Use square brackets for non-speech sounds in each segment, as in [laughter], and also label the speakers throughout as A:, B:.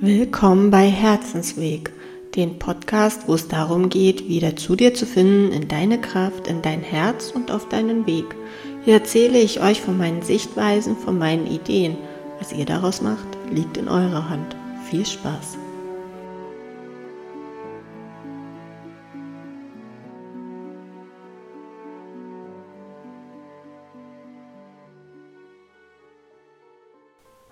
A: Willkommen bei Herzensweg, den Podcast, wo es darum geht, wieder zu dir zu finden, in deine Kraft, in dein Herz und auf deinen Weg. Hier erzähle ich euch von meinen Sichtweisen, von meinen Ideen. Was ihr daraus macht, liegt in eurer Hand. Viel Spaß!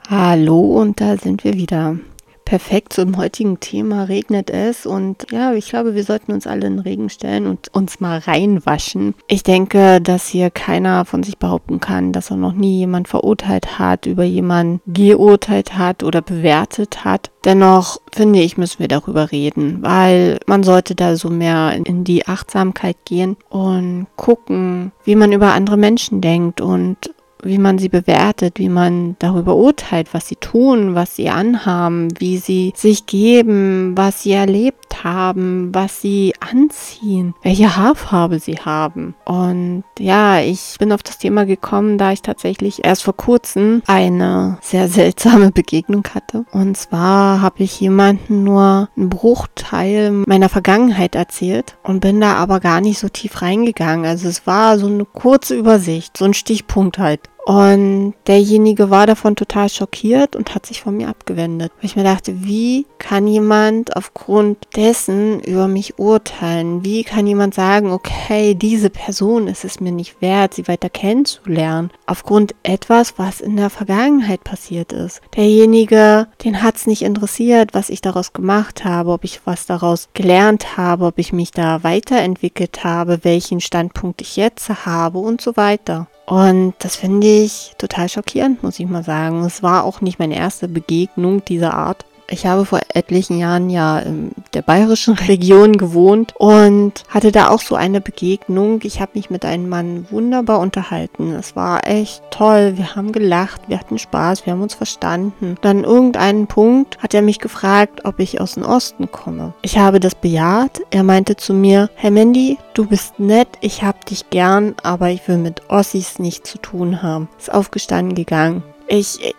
A: Hallo und da sind wir wieder perfekt zum heutigen Thema regnet es und ja, ich glaube, wir sollten uns alle in den Regen stellen und uns mal reinwaschen. Ich denke, dass hier keiner von sich behaupten kann, dass er noch nie jemand verurteilt hat, über jemanden geurteilt hat oder bewertet hat. Dennoch finde ich, müssen wir darüber reden, weil man sollte da so mehr in die Achtsamkeit gehen und gucken, wie man über andere Menschen denkt und wie man sie bewertet, wie man darüber urteilt, was sie tun, was sie anhaben, wie sie sich geben, was sie erlebt haben, was sie anziehen, welche Haarfarbe sie haben. Und ja, ich bin auf das Thema gekommen, da ich tatsächlich erst vor kurzem eine sehr seltsame [laughs] Begegnung hatte. Und zwar habe ich jemanden nur einen Bruchteil meiner Vergangenheit erzählt und bin da aber gar nicht so tief reingegangen. Also es war so eine kurze Übersicht, so ein Stichpunkt halt. Und derjenige war davon total schockiert und hat sich von mir abgewendet. Weil ich mir dachte, wie kann jemand aufgrund dessen über mich urteilen? Wie kann jemand sagen, okay, diese Person ist es mir nicht wert, sie weiter kennenzulernen, aufgrund etwas, was in der Vergangenheit passiert ist? Derjenige, den hat es nicht interessiert, was ich daraus gemacht habe, ob ich was daraus gelernt habe, ob ich mich da weiterentwickelt habe, welchen Standpunkt ich jetzt habe und so weiter. Und das finde ich total schockierend, muss ich mal sagen. Es war auch nicht meine erste Begegnung dieser Art. Ich habe vor etlichen Jahren ja in der bayerischen [laughs] Region gewohnt und hatte da auch so eine Begegnung. Ich habe mich mit einem Mann wunderbar unterhalten. Es war echt toll. Wir haben gelacht, wir hatten Spaß, wir haben uns verstanden. Dann irgendeinen Punkt hat er mich gefragt, ob ich aus dem Osten komme. Ich habe das bejaht. Er meinte zu mir, Herr Mandy, du bist nett, ich hab dich gern, aber ich will mit Ossis nichts zu tun haben. Ist aufgestanden gegangen. Ich, äh,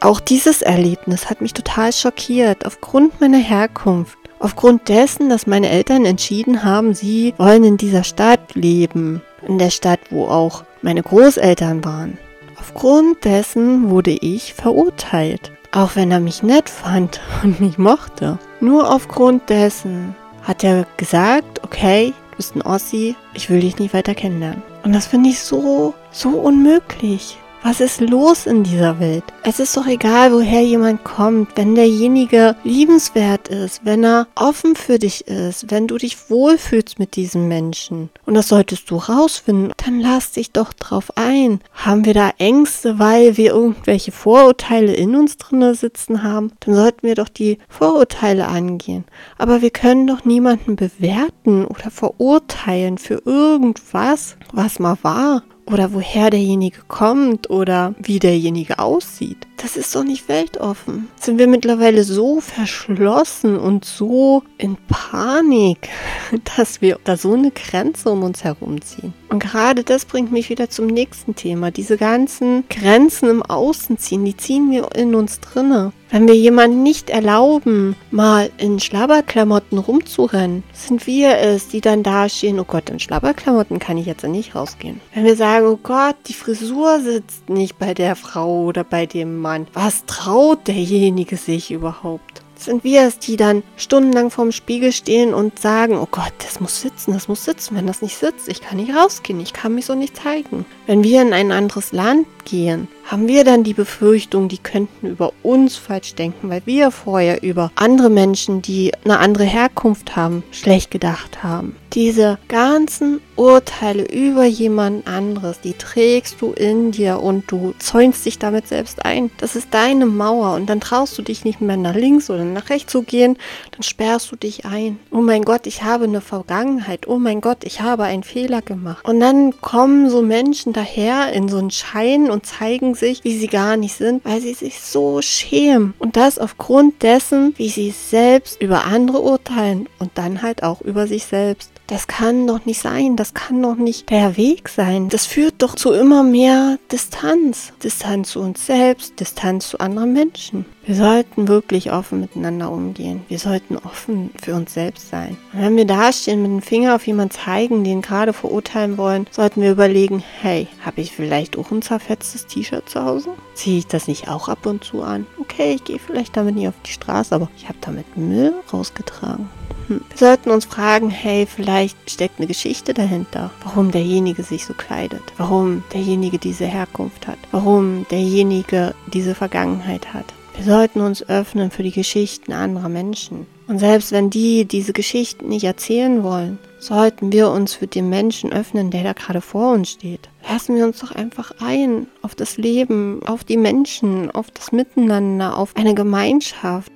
A: auch dieses Erlebnis hat mich total schockiert aufgrund meiner Herkunft. Aufgrund dessen, dass meine Eltern entschieden haben, sie wollen in dieser Stadt leben. In der Stadt, wo auch meine Großeltern waren. Aufgrund dessen wurde ich verurteilt. Auch wenn er mich nett fand [laughs] und mich mochte. Nur aufgrund dessen hat er gesagt, okay, du bist ein Ossi, ich will dich nicht weiter kennenlernen. Und das finde ich so, so unmöglich. Was ist los in dieser Welt? Es ist doch egal, woher jemand kommt, wenn derjenige liebenswert ist, wenn er offen für dich ist, wenn du dich wohlfühlst mit diesem Menschen. Und das solltest du rausfinden. Dann lass dich doch drauf ein. Haben wir da Ängste, weil wir irgendwelche Vorurteile in uns drinne sitzen haben? Dann sollten wir doch die Vorurteile angehen. Aber wir können doch niemanden bewerten oder verurteilen für irgendwas, was mal war oder woher derjenige kommt oder wie derjenige aussieht. Das ist doch nicht weltoffen. Sind wir mittlerweile so verschlossen und so in Panik, [laughs] dass wir da so eine Grenze um uns herumziehen. Und gerade das bringt mich wieder zum nächsten Thema. Diese ganzen Grenzen im Außen ziehen, die ziehen wir in uns drinne. Wenn wir jemanden nicht erlauben, mal in Schlabberklamotten rumzurennen, sind wir es, die dann dastehen, oh Gott, in Schlabberklamotten kann ich jetzt nicht rausgehen. Wenn wir sagen, oh Gott, die Frisur sitzt nicht bei der Frau oder bei dem Mann, was traut derjenige sich überhaupt? sind wir es, die dann stundenlang vorm Spiegel stehen und sagen, oh Gott, das muss sitzen, das muss sitzen. Wenn das nicht sitzt, ich kann nicht rausgehen, ich kann mich so nicht zeigen. Wenn wir in ein anderes Land gehen, haben wir dann die Befürchtung, die könnten über uns falsch denken, weil wir vorher über andere Menschen, die eine andere Herkunft haben, schlecht gedacht haben. Diese ganzen Urteile über jemand anderes, die trägst du in dir und du zäunst dich damit selbst ein. Das ist deine Mauer und dann traust du dich nicht mehr nach links oder nach rechts zu gehen, dann sperrst du dich ein. Oh mein Gott, ich habe eine Vergangenheit. Oh mein Gott, ich habe einen Fehler gemacht. Und dann kommen so Menschen daher in so einen Schein und zeigen sich, wie sie gar nicht sind, weil sie sich so schämen. Und das aufgrund dessen, wie sie selbst über andere urteilen und dann halt auch über sich selbst. Das kann doch nicht sein, das kann doch nicht der Weg sein. Das führt doch zu immer mehr Distanz. Distanz zu uns selbst, Distanz zu anderen Menschen. Wir sollten wirklich offen miteinander umgehen. Wir sollten offen für uns selbst sein. Und wenn wir dastehen, mit dem Finger auf jemanden zeigen, den gerade verurteilen wollen, sollten wir überlegen, hey, habe ich vielleicht auch ein zerfetztes T-Shirt zu Hause? Ziehe ich das nicht auch ab und zu an? Okay, ich gehe vielleicht damit nicht auf die Straße, aber ich habe damit Müll rausgetragen. Wir sollten uns fragen, hey, vielleicht steckt eine Geschichte dahinter, warum derjenige sich so kleidet, warum derjenige diese Herkunft hat, warum derjenige diese Vergangenheit hat. Wir sollten uns öffnen für die Geschichten anderer Menschen. Und selbst wenn die diese Geschichten nicht erzählen wollen, sollten wir uns für den Menschen öffnen, der da gerade vor uns steht. Lassen wir uns doch einfach ein auf das Leben, auf die Menschen, auf das Miteinander, auf eine Gemeinschaft.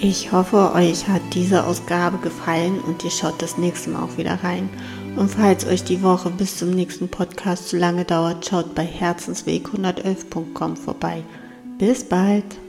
A: Ich hoffe, euch hat diese Ausgabe gefallen und ihr schaut das nächste Mal auch wieder rein. Und falls euch die Woche bis zum nächsten Podcast zu lange dauert, schaut bei herzensweg111.com vorbei. Bis bald!